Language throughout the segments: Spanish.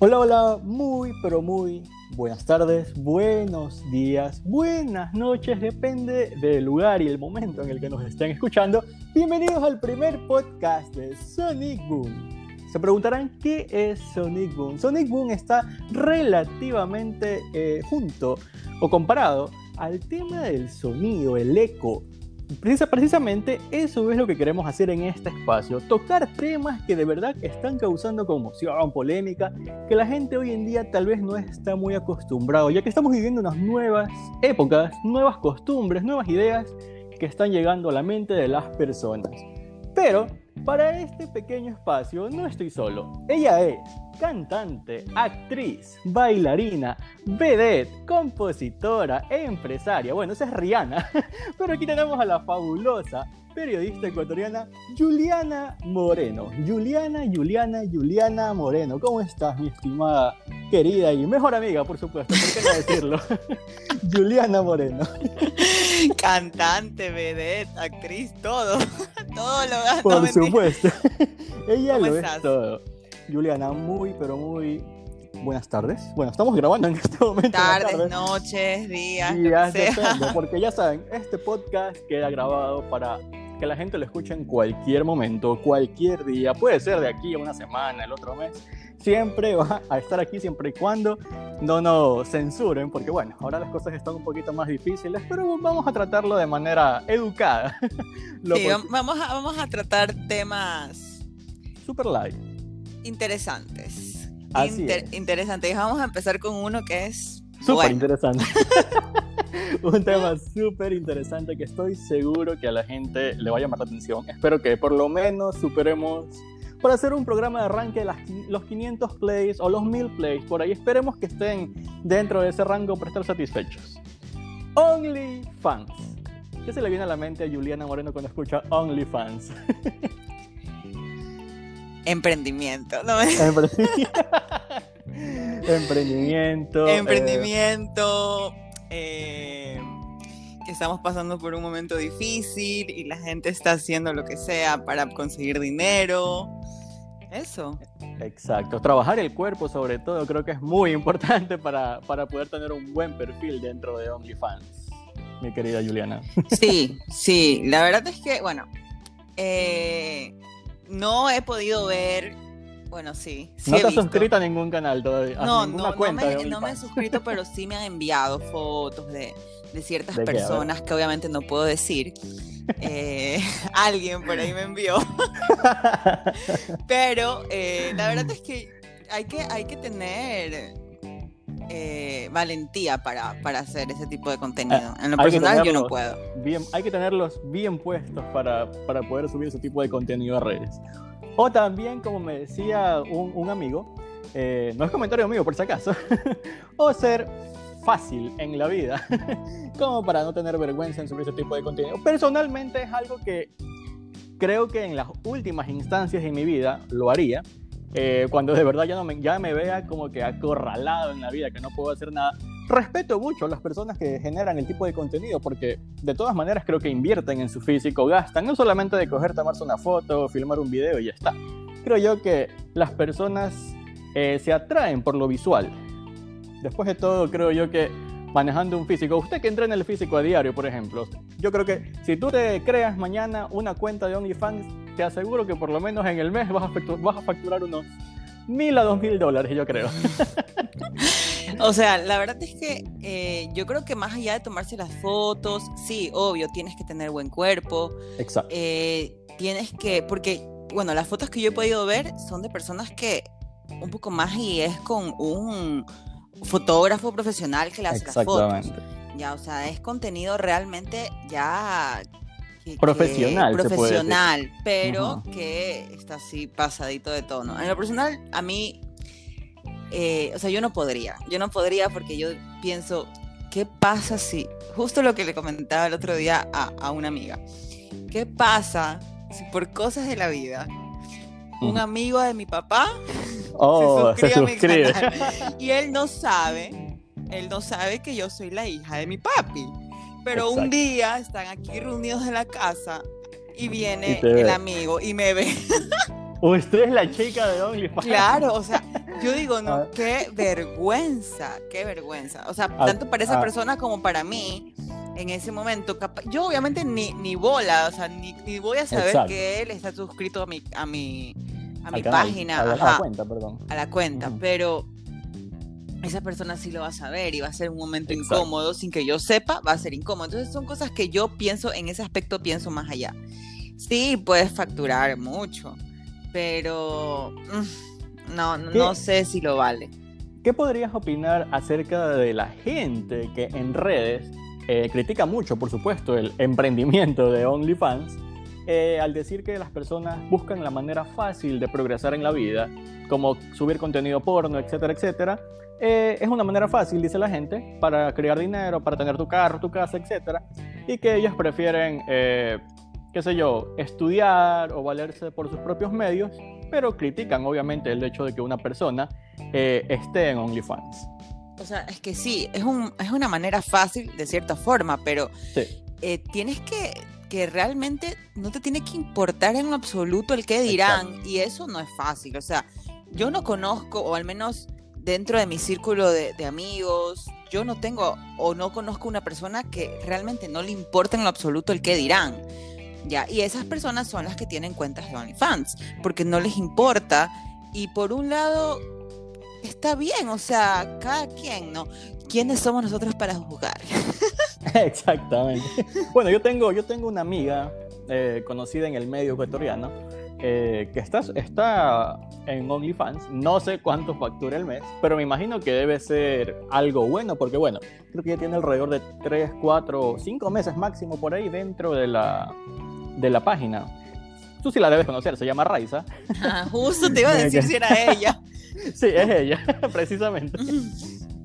Hola, hola, muy, pero muy buenas tardes, buenos días, buenas noches, depende del lugar y el momento en el que nos estén escuchando. Bienvenidos al primer podcast de Sonic Boom. Se preguntarán qué es Sonic Boom. Sonic Boom está relativamente eh, junto o comparado al tema del sonido, el eco, precisamente eso es lo que queremos hacer en este espacio, tocar temas que de verdad están causando conmoción, polémica, que la gente hoy en día tal vez no está muy acostumbrado, ya que estamos viviendo unas nuevas épocas, nuevas costumbres, nuevas ideas que están llegando a la mente de las personas. Pero para este pequeño espacio no estoy solo. Ella es cantante, actriz, bailarina, vedette, compositora, empresaria. Bueno, esa es Rihanna. Pero aquí tenemos a la fabulosa periodista ecuatoriana Juliana Moreno. Juliana, Juliana, Juliana Moreno. ¿Cómo estás, mi estimada, querida y mejor amiga, por supuesto? ¿Por qué no decirlo? Juliana Moreno. Cantante, vedette, actriz, todo. todo lo Por supuesto. Ella lo es todo. Juliana, muy, pero muy buenas tardes. Bueno, estamos grabando en este momento. Tardes, noches, días. Días, depende, porque ya saben, este podcast queda grabado para que la gente lo escuche en cualquier momento, cualquier día. Puede ser de aquí a una semana, el otro mes. Siempre va a estar aquí siempre y cuando no nos censuren, porque bueno, ahora las cosas están un poquito más difíciles, pero vamos a tratarlo de manera educada. sí, vamos, a, vamos a tratar temas... Super light interesantes. Interesantes. Vamos a empezar con uno que es... Súper interesante. un tema súper interesante que estoy seguro que a la gente le va a llamar la atención. Espero que por lo menos superemos para hacer un programa de arranque de las, los 500 plays o los 1000 plays. Por ahí esperemos que estén dentro de ese rango para estar satisfechos. OnlyFans. ¿Qué se le viene a la mente a Juliana Moreno cuando escucha OnlyFans? Emprendimiento. Emprendimiento. Emprendimiento. Eh, que estamos pasando por un momento difícil y la gente está haciendo lo que sea para conseguir dinero. Eso. Exacto. Trabajar el cuerpo, sobre todo, creo que es muy importante para, para poder tener un buen perfil dentro de OnlyFans, mi querida Juliana. Sí, sí. La verdad es que, bueno, eh, no he podido ver. Bueno, sí. no te has suscrito a ningún canal todavía. No, no, me, no me he suscrito, pero sí me han enviado fotos de, ciertas personas que obviamente no puedo decir. Eh, alguien por ahí me envió. pero eh, la verdad es que hay que, hay que tener eh, valentía para, hacer ese tipo de contenido. En lo personal yo no puedo. Bien, hay que tenerlos bien puestos para, para poder subir ese tipo de contenido a redes. O también, como me decía un, amigo, eh, no es comentario mío por si acaso, o ser fácil en la vida, como para no tener vergüenza en subir ese tipo de contenido. Personalmente es algo que creo que en las últimas instancias de mi vida lo haría, eh, cuando de verdad ya, no me, ya me vea como que acorralado en la vida, que no puedo hacer nada. Respeto mucho a las personas que generan el tipo de contenido, porque de todas maneras creo que invierten en su físico, gastan, no solamente de coger, tomarse una foto, filmar un video y ya está. Creo yo que las personas eh, se atraen por lo visual. Después de todo, creo yo que manejando un físico, usted que entra en el físico a diario, por ejemplo, yo creo que si tú te creas mañana una cuenta de OnlyFans, te aseguro que por lo menos en el mes vas a, facturar, unos mil a dos mil dólares, yo creo. O sea, la verdad es que eh, yo creo que más allá de tomarse las fotos, sí, obvio, tienes que tener buen cuerpo. Exacto. Eh, tienes que, porque, bueno, las fotos que yo he podido ver son de personas que un poco más y es con un fotógrafo profesional que las hace las fotos. Ya, o sea, es contenido realmente ya profesional. profesional, pero que está así pasadito de tono. En lo personal, a mí, eh, o sea, yo no podría, yo no podría porque yo pienso, ¿qué pasa si, justo lo que le comentaba el otro día a, una amiga, ¿qué pasa si por cosas de la vida un amigo de mi papá oh, se suscribe, a mi canal y él no sabe, él no sabe que yo soy la hija de mi papi? Pero un día están aquí reunidos en la casa y viene el amigo y me ve. Usted es la chica de OnlyFans. Claro, o sea, yo digo, no, Ah. qué vergüenza, qué vergüenza. O sea, Ah, tanto para esa ah. persona como para mí, en ese momento, yo obviamente ni, ni bola, o sea, ni, ni voy a saber Exacto. que él está suscrito a mi, a mi, a mi Al canal, página, a la, a la ajá, cuenta, perdón. a la cuenta, Ujú. pero esa persona sí lo va a saber y va a ser un momento Exacto. incómodo, sin que yo sepa, va a ser incómodo. Entonces son cosas que yo pienso, en ese aspecto pienso más allá. Sí, puedes facturar mucho, pero mm, no, no, ¿Qué? no sé si lo vale. ¿Qué podrías opinar acerca de la gente que en redes eh, critica mucho, por supuesto, el emprendimiento de OnlyFans eh, al decir que las personas buscan la manera fácil de progresar en la vida, como subir contenido porno, etcétera, etcétera? eh, es una manera fácil, dice la gente, para crear dinero, para tener tu carro, tu casa, etcétera, y que ellos prefieren, eh, qué sé yo, estudiar o valerse por sus propios medios, pero critican obviamente el hecho de que una persona eh, esté en OnlyFans. O sea, es que sí, es, un, es una manera fácil de cierta forma, pero Sí. eh, tienes que, que realmente no te tiene que importar en lo absoluto el que dirán, y eso no es fácil. O sea, yo no conozco, o al menos dentro de mi círculo de, de amigos, yo no tengo o no conozco una persona que realmente no le importa en lo absoluto el que dirán. Y esas personas son las que tienen cuentas de OnlyFans, porque no les importa. Y por un lado, está bien, o sea, cada quien, ¿no? ¿Quiénes somos nosotros para juzgar? Exactamente. Bueno, yo tengo, yo tengo una amiga eh, conocida en el medio ecuatoriano eh, que está, está en OnlyFans. No sé cuánto factura el mes, pero me imagino que debe ser algo bueno, porque bueno, creo que ya tiene alrededor de 3, 4, 5 meses máximo por ahí dentro de la, de la página. Tú sí la debes conocer, se llama Raiza. Ah, justo te iba a decir si era ella. Sí, es ella, precisamente.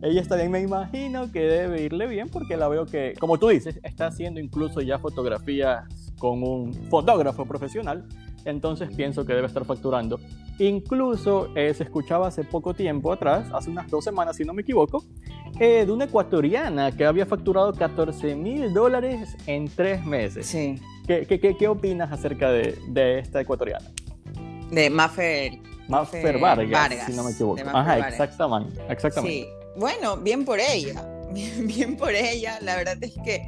Ella está bien, me imagino que debe irle bien porque la veo que, como tú dices, está haciendo incluso ya fotografías con un fotógrafo profesional, entonces pienso que debe estar facturando. Incluso eh, se escuchaba hace poco tiempo atrás, hace unas dos semanas si no me equivoco, eh, de una ecuatoriana que había facturado 14 mil dólares en tres meses. Sí, ¿Qué, qué, qué- qué opinas acerca de, de esta ecuatoriana? de Maffer. Maffer Vargas, si no me equivoco. Ajá, Vargas. exactamente, exactamente. Sí, bueno, bien por ella, bien, bien por ella. La verdad es que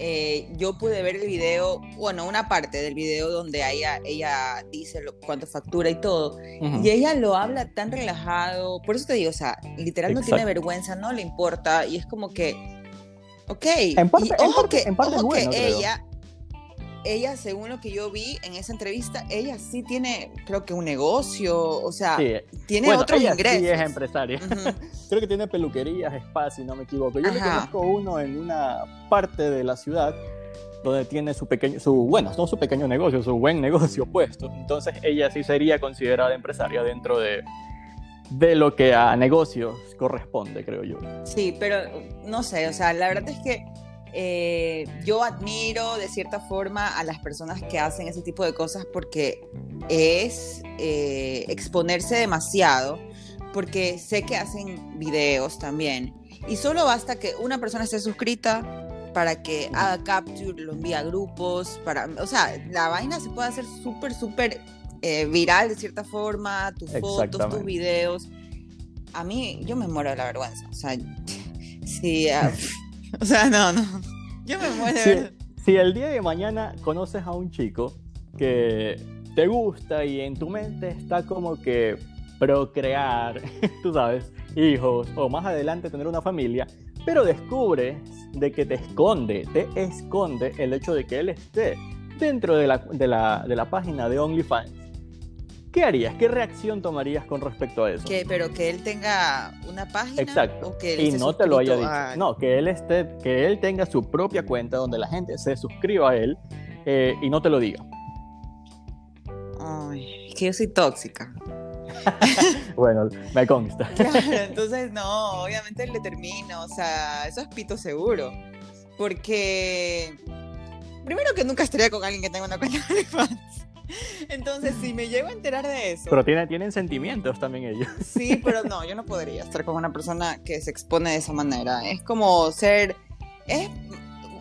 eh, yo pude ver el video, bueno, una parte del video donde ella, ella dice lo- cuánto factura y todo, y ella lo habla tan relajado, por eso te digo, o sea, literal no tiene vergüenza, no le importa, y es como que, ok, En parte- y en ojo parte- que, en parte es ojo que bueno, creo. ella, ella, según lo que yo vi en esa entrevista, ella sí tiene, creo que un negocio, o sea, Sí, tiene bueno, otros ella ingresos. Sí es empresaria. Creo que tiene peluquerías, spa, si no me equivoco. Yo le Ajá. conozco uno en una parte de la ciudad donde tiene su pequeño, su, bueno, no su pequeño negocio, su buen negocio puesto. Entonces ella sí sería considerada empresaria dentro de, de lo que a negocios corresponde, creo yo. Sí, pero no sé, o sea, la verdad es que eh, yo admiro de cierta forma a las personas que hacen ese tipo de cosas porque es eh, exponerse demasiado, porque sé que hacen videos también. Y solo basta que una persona esté suscrita para que haga capture, lo envíe a grupos, para, o sea, la vaina se puede hacer súper, súper eh, viral de cierta forma, tus fotos, tus videos. A mí, yo me muero de la vergüenza, o sea, sí, ah, o sea, no, no, yo me muero Si, si el día de mañana conoces a un chico que te gusta y en tu mente está como que procrear, tú sabes, hijos o más adelante tener una familia, pero descubres de que te esconde, te esconde el hecho de que él esté dentro de la, de la, de la página de OnlyFans. ¿Qué harías? ¿Qué reacción tomarías con respecto a eso? Que, pero que él tenga una página Exacto. o que él y no te lo haya dicho. No, que él esté, que él tenga su propia cuenta donde la gente se suscriba a él eh, y no te lo diga. Ay, es que yo soy tóxica. Bueno, me consta. Claro, entonces no, obviamente le termino, o sea, eso es pito seguro. Porque primero que nunca estaría con alguien que tenga una cuenta de fans. Entonces, si me llego a enterar de eso, Pero tienen, tienen sentimientos también ellos. sí, pero no, yo no podría estar con una persona que se expone de esa manera. Es como ser, es,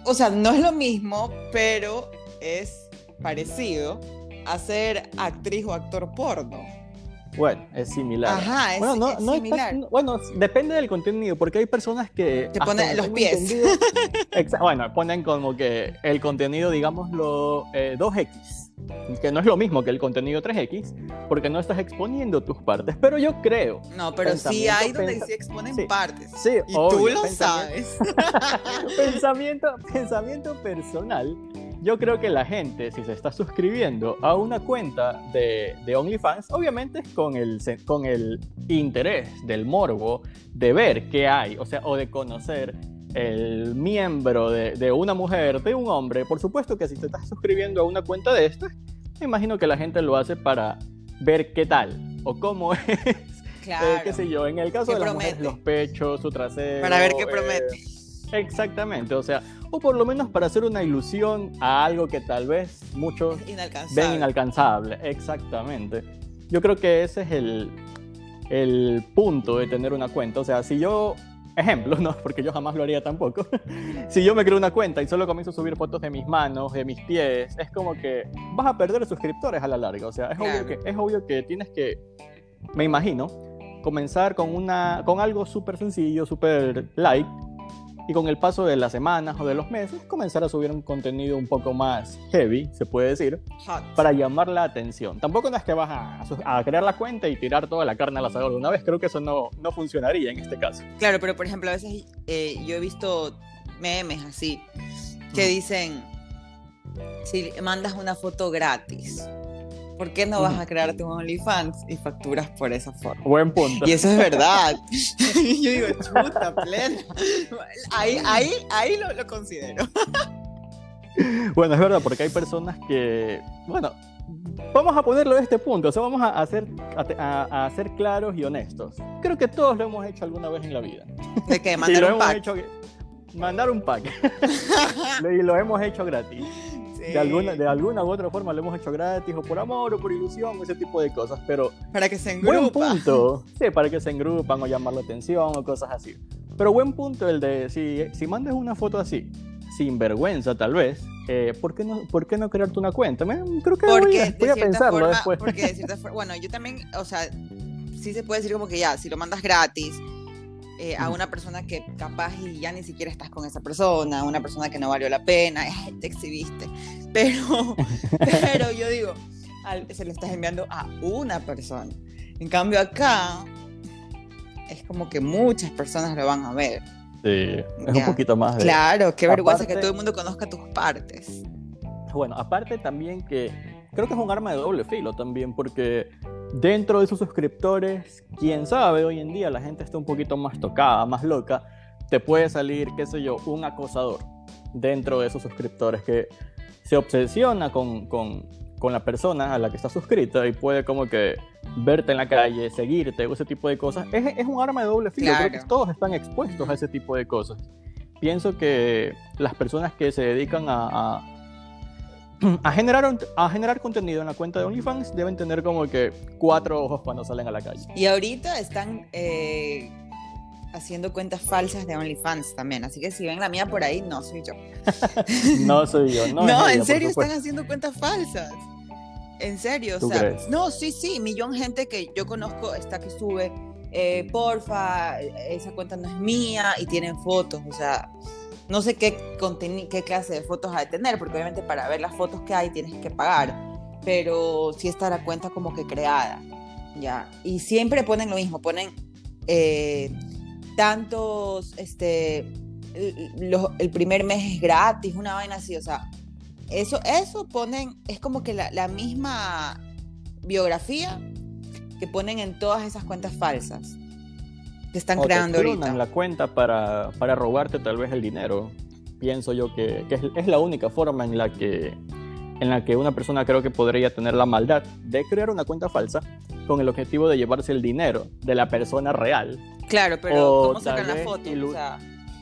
o sea, no es lo mismo, pero es parecido a ser actriz o actor porno. Bueno, es similar. Ajá, es, bueno, no, es no similar. está- bueno, depende del contenido, porque hay personas que... Te ponen los pies. bueno, ponen como que el contenido, digámoslo, eh, 2X, que no es lo mismo que el contenido 3X, porque no estás exponiendo tus partes, pero yo creo... No, pero sí hay donde sí exponen sí. partes. Sí, Y tú lo sabes. pensamiento, pensamiento personal, yo creo que la gente, si se está suscribiendo a una cuenta de, de OnlyFans, obviamente es con el, con el interés del morbo de ver qué hay, o sea, o de conocer el miembro de, de una mujer, de un hombre. Por supuesto que si te estás suscribiendo a una cuenta de estas, me imagino que la gente lo hace para ver qué tal o cómo es. Claro. eh, qué sé yo, en el caso ¿Qué de las mujeres, los pechos, su trasero. Para ver qué eh, promete. Exactamente, o sea, o por lo menos para hacer una ilusión a algo que tal vez muchos Inalcanzable. ven inalcanzable. Exactamente. Yo creo que ese es el, el punto de tener una cuenta. O sea, si yo, ejemplo, no, porque yo jamás lo haría tampoco. si yo me creo una cuenta y solo comienzo a subir fotos de mis manos, de mis pies, es como que vas a perder suscriptores a la larga. O sea, es, Claro. obvio, que, es obvio que tienes que, me imagino, comenzar con, una, con algo súper sencillo, súper light, y con el paso de las semanas o de los meses, comenzar a subir un contenido un poco más heavy, se puede decir, Hot. para llamar la atención. Tampoco no es que vas a, a crear la cuenta y tirar toda la carne al asador de una vez, creo que eso no, no funcionaría en este caso. Claro, pero por ejemplo, a veces eh, yo he visto memes así que dicen, si mandas una foto gratis, ¿por qué no vas a crearte un OnlyFans y facturas por esa forma? Buen punto. Y eso es verdad. yo digo, chuta, plena. Ahí, ahí, ahí lo, lo considero. Bueno, es verdad, porque hay personas que, bueno, vamos a ponerlo de este punto, o sea, vamos a hacer, a, a- a ser claros y honestos. Creo que todos lo hemos hecho alguna vez en la vida. De que Y mandar lo un hemos pack. hecho, mandar un pack. y lo hemos hecho gratis. Sí. De alguna, de alguna u otra forma lo hemos hecho gratis, o por amor, o por ilusión, ese tipo de cosas. Pero Para que se buen engrupa. punto. Sí, para que se engrupan o llamar la atención o cosas así. Pero buen punto el de si, si mandas una foto así, sin vergüenza tal vez, eh, ¿por, qué no, ¿por qué no crearte una cuenta? Me- creo que voy Porque a, de voy a pensarlo forma, después. porque de cierta forma, bueno, yo también, o sea, sí se puede decir como que ya, si lo mandas gratis eh, a una persona que capaz y ya ni siquiera estás con esa persona, una persona que no valió la pena, te exhibiste. Pero, pero yo digo, al- se lo estás enviando a una persona. En cambio acá es como que muchas personas lo van a ver. Sí, es un poquito más de... Claro, qué vergüenza que todo el mundo conozca tus partes. Bueno, aparte también que creo que es un arma de doble filo también, porque dentro de sus suscriptores, quién sabe, hoy en día la gente está un poquito más tocada, más loca, te puede salir, qué sé yo, un acosador dentro de esos suscriptores que se obsesiona con, con, con la persona a la que está suscrita y puede como que verte en la calle, seguirte o ese tipo de cosas. Es, es un arma de doble filo, creo que Claro. todos están expuestos a ese tipo de cosas. Pienso que las personas que se dedican a- a a generar, a generar contenido en la cuenta de OnlyFans deben tener como que cuatro ojos cuando salen a la calle. Y ahorita están eh, haciendo cuentas falsas de OnlyFans también. Así que si ven la mía por ahí, no soy yo. No soy yo, no. No, ella, en serio están haciendo cuentas falsas. En serio, o ¿Tú sea, crees? no, sí, sí, millón gente que yo conozco está que sube, eh, porfa, esa cuenta no es mía y tienen fotos, o sea, no sé qué, qué clase de fotos ha de tener, porque obviamente para ver las fotos que hay tienes que pagar, pero sí está la cuenta como que creada, ya, y siempre ponen lo mismo, ponen eh, tantos, este, el primer mes es gratis, una vaina así, o sea, eso, eso ponen, es como que la, la misma biografía que ponen en todas esas cuentas falsas que están O te creando clonan ahorita. la cuenta para, para robarte tal vez el dinero. Pienso yo que, que es, es la única forma en la que en la que una persona creo que podría tener la maldad de crear una cuenta falsa con el objetivo de llevarse el dinero de la persona real. Claro, pero o ¿cómo sacan tal la vez foto? ilu- O sea,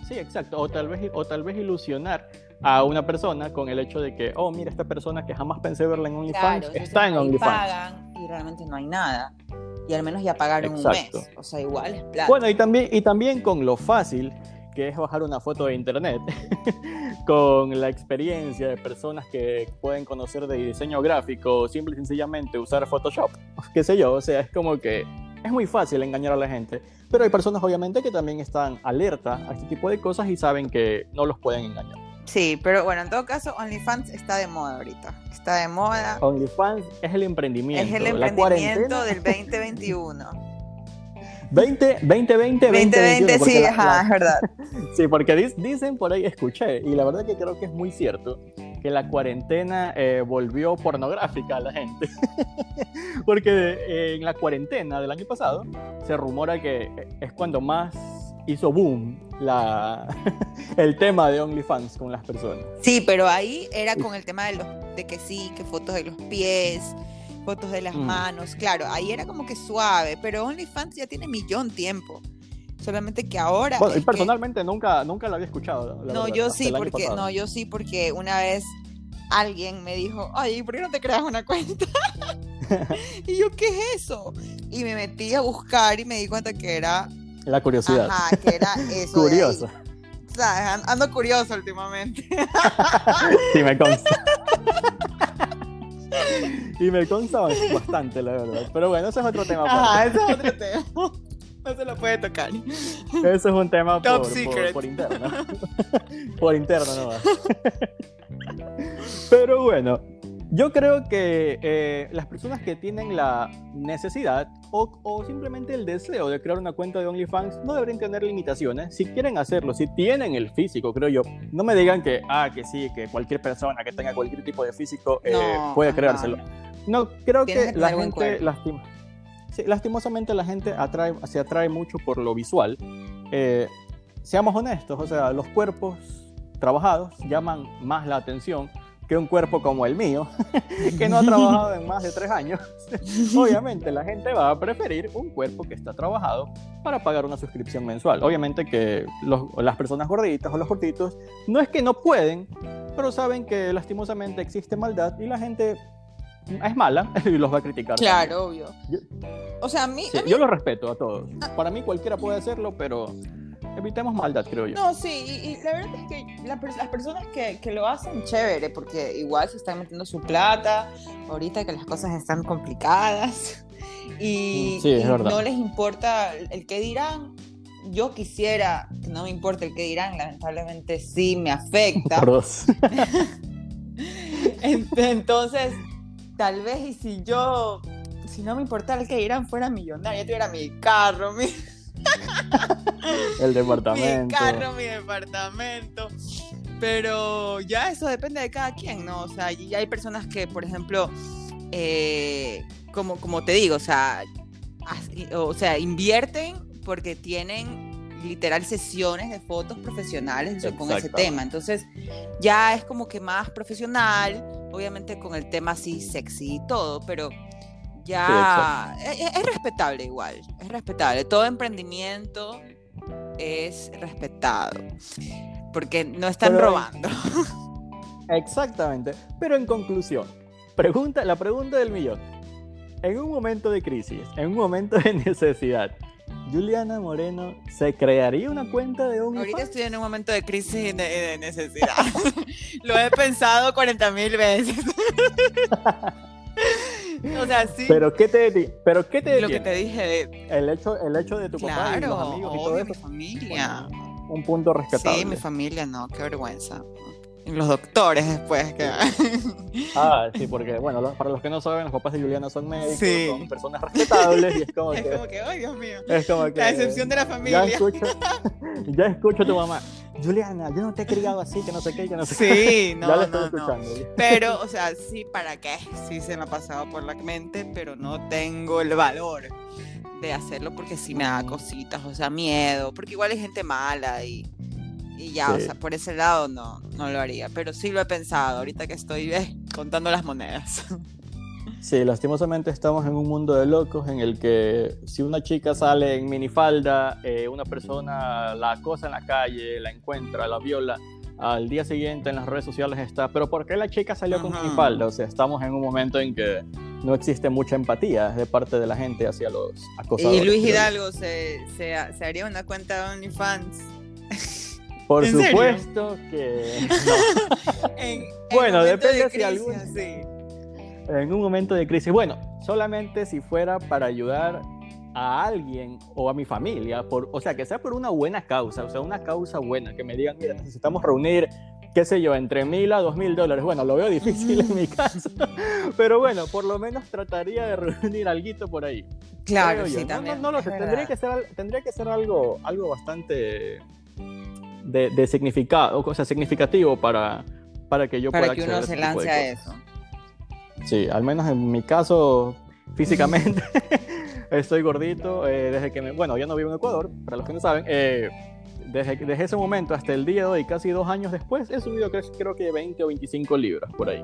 Sí, exacto. O tal vez, o tal vez ilusionar a una persona con el hecho de que, oh, mira, esta persona que jamás pensé verla en OnlyFans claro, está en OnlyFans. pagan y realmente no hay nada. Y al menos ya pagaron Exacto. un mes. O sea, igual es plata. Bueno, y también, y también con lo fácil que es bajar una foto de internet, con la experiencia de personas que pueden conocer de diseño gráfico, simple y sencillamente usar Photoshop, qué sé yo, o sea, es como que es muy fácil engañar a la gente, pero hay personas obviamente que también están alertas a este tipo de cosas y saben que no los pueden engañar. Sí, pero bueno, en todo caso, OnlyFans está de moda ahorita. Está de moda. OnlyFans es el emprendimiento. Es el emprendimiento del 2021. 20, 2020, 2020, sí, ajá, es verdad. sí, porque dicen por ahí, escuché, y la verdad que creo que es muy cierto, que la cuarentena eh, volvió pornográfica a la gente. porque eh, en la cuarentena del año pasado se rumora que es cuando más hizo boom la, el tema de OnlyFans con las personas. Sí, pero ahí era con el tema de, los, de que sí, que fotos de los pies, fotos de las mm. manos, claro, ahí era como que suave, pero OnlyFans ya tiene millón tiempo. Solamente que ahora. Bueno, y personalmente nunca, nunca lo había escuchado. no, yo sí, porque, no, yo sí, porque una vez alguien me dijo, ay, ¿por qué no te creas una cuenta? y yo, ¿qué es eso? Y me metí a buscar y me di cuenta que era la curiosidad. Ajá, que era eso. Curioso. O sea, ando curioso últimamente. sí, me consta. y me consta bastante, la verdad. Pero bueno, ese es otro tema. Ah, ese es otro tema. No se lo puede tocar. Ese es un tema por, por, por, interno. por interno, no Pero bueno, yo creo que eh, las personas que tienen la necesidad o, simplemente el deseo de crear una cuenta de OnlyFans no deberían tener limitaciones. Si quieren hacerlo, si tienen el físico, creo yo, no me digan que, ah, que sí, que cualquier persona que tenga cualquier tipo de físico eh, puede creárselo. No, creo que la gente lastima. lastimosamente la gente atrae, se atrae mucho por lo visual. Eh, seamos honestos, o sea, los cuerpos trabajados llaman más la atención que un cuerpo como el mío, que no ha trabajado en más de tres años, obviamente la gente va a preferir un cuerpo que está trabajado para pagar una suscripción mensual. Obviamente que las personas gorditas o los gorditos no es que no pueden, pero saben que lastimosamente existe maldad y la gente es mala y los va a criticar. Claro, obvio. o sea, a mí, Yo lo respeto a todos. Para mí cualquiera puede hacerlo, pero evitemos maldad, creo yo. No, sí, y, la verdad es que las personas que, que, lo hacen, chévere, porque igual se están metiendo su plata, ahorita que las cosas están complicadas, y, no les importa el que dirán. Yo quisiera que no me importe el que dirán, lamentablemente sí me afecta. Entonces, tal vez y si yo, si no me importara el que dirán, fuera millonaria, tuviera mi carro, mi el departamento. Mi carro, mi departamento. Pero ya eso depende de cada quien, ¿no? O sea, ya hay personas que, por ejemplo, eh, como, como te digo, o sea, o sea, invierten porque tienen literal sesiones de fotos profesionales con ese tema. Entonces, ya es como que más profesional, obviamente con el tema así sexy y todo, pero ya e, e, es, respetable igual, es respetable. Todo emprendimiento es respetado, porque no están robando. Exactamente, pero en conclusión, pregunta, la pregunta del millón. En un momento de crisis, en un momento de necesidad, Juliana Moreno se crearía una cuenta de un Ahorita estoy en un momento de crisis y de, necesidad. Lo he pensado 40 mil veces. O sea, sí. Pero qué te, pero qué te Lo que te dije el hecho, el hecho de tu papá y los amigos y todo eso. mi familia. un punto rescatable. Sí, mi familia, no, qué vergüenza los doctores después. Que... Ah, sí, porque, bueno, para los que no saben, los papás de Juliana son médicos, son personas respetables y es como es que... como que, ay, Dios mío. Es como que... La excepción de la familia. Ya escucho, ya escucho a tu mamá. Juliana, yo no te he criado así, que no sé qué, que no sé qué. Sí, no, ya no, no. Pero, o sea, sí, ¿para qué? Sí se me ha pasado por la mente, pero no tengo el valor de hacerlo porque sí me da cositas, o sea, miedo, porque igual hay gente mala y y ya, o sea, por ese lado no, no lo haría. Pero sí lo he pensado, ahorita que estoy eh, contando las monedas. Sí, lastimosamente estamos en un mundo de locos en el que si una chica sale en minifalda, eh, una persona la acosa en la calle, la encuentra, la viola, al día siguiente en las redes sociales está, pero ¿por qué la chica salió con minifalda? O sea, estamos en un momento en que no existe mucha empatía de parte de la gente hacia los acosadores. Y Luis Hidalgo se, se, se haría una cuenta de OnlyFans Por supuesto que bueno, depende si algún... En un momento de crisis. Bueno, solamente si fuera para ayudar a alguien o a mi familia, por, o sea, que sea por una buena causa, o sea, una causa buena, que me digan, mira, necesitamos reunir, qué sé yo, entre mil a dos mil dólares. Bueno, lo veo difícil en mi caso, pero bueno, por lo menos trataría de reunir algo por ahí. Claro, sí, también. No, lo sé, tendría que, ser, tendría que ser algo, algo bastante de, de significado, o sea, significativo para, para que yo para pueda que uno se lance a eso. Sí, al menos en mi caso, físicamente, estoy gordito. Eh, desde que me, bueno, ya no vivo en Ecuador, para los que no saben. Eh, desde, desde, ese momento hasta el día de hoy, casi dos años después, he subido creo que 20 o 25 libras por ahí.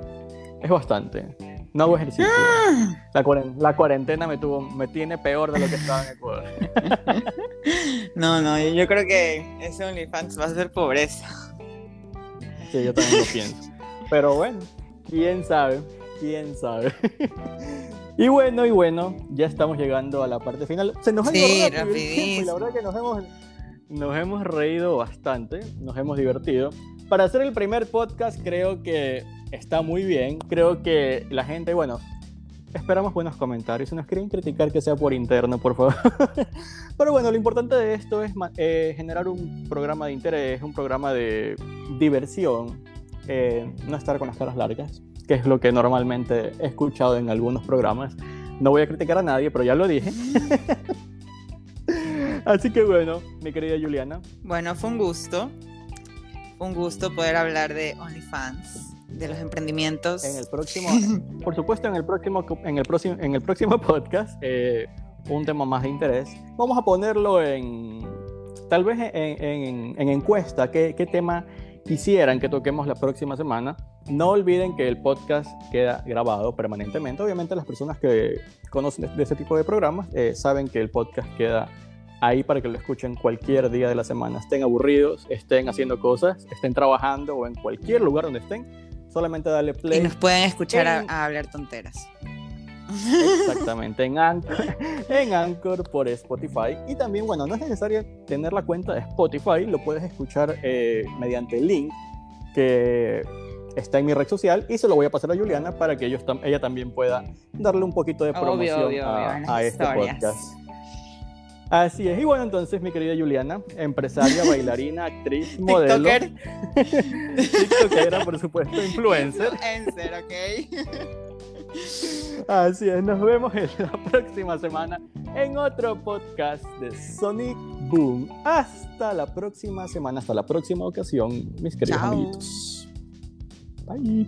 Es bastante. No hago ejercicio. ¡Ah! La, cuarentena me, tuvo, me tiene peor de lo que estaba en Ecuador. no, no, yo creo que ese OnlyFans va a ser pobreza. Sí, yo también lo pienso. Pero bueno, quién sabe, quién sabe. y bueno, y bueno, ya estamos llegando a la parte final. Se nos ha sí, rápido y la verdad que nos hemos, nos hemos reído bastante, nos hemos divertido. Para hacer el primer podcast creo que está muy bien. Creo que la gente, bueno, esperamos buenos comentarios. Si nos quieren criticar, que sea por interno, por favor. Pero bueno, lo importante de esto es eh, generar un programa de interés, un programa de diversión, eh, no estar con las caras largas, que es lo que normalmente he escuchado en algunos programas. No voy a criticar a nadie, pero ya lo dije. Así que bueno, mi querida Juliana. Bueno, fue un gusto. Un gusto poder hablar de OnlyFans de los emprendimientos. En el próximo, por supuesto, en el próximo, en el próximo, en el próximo podcast, eh, un tema más de interés. Vamos a ponerlo en, tal vez en, en, encuesta, ¿qué, ¿qué, tema quisieran que toquemos la próxima semana. No olviden que el podcast queda grabado permanentemente. Obviamente las personas que conocen de ese tipo de programas eh, saben que el podcast queda ahí para que lo escuchen cualquier día de la semana. Estén aburridos, estén haciendo cosas, estén trabajando o en cualquier lugar donde estén solamente darle play. Y nos pueden escuchar a, hablar tonteras. Exactamente, en Anchor, en Anchor por Spotify. Y también, bueno, no es necesario tener la cuenta de Spotify, lo puedes escuchar eh, mediante el link que está en mi red social y se lo voy a pasar a Juliana para que ellos ella también pueda darle un poquito de promoción a, este podcast. Así es. Y bueno, entonces, mi querida Juliana, empresaria, bailarina, actriz, modelo. TikToker. TikTokera, por supuesto, influencer. Influencer, ok. Así es, nos vemos en la próxima semana en otro podcast de Sonic Boom. Hasta la próxima semana, hasta la próxima ocasión, mis queridos amiguitos. Bye.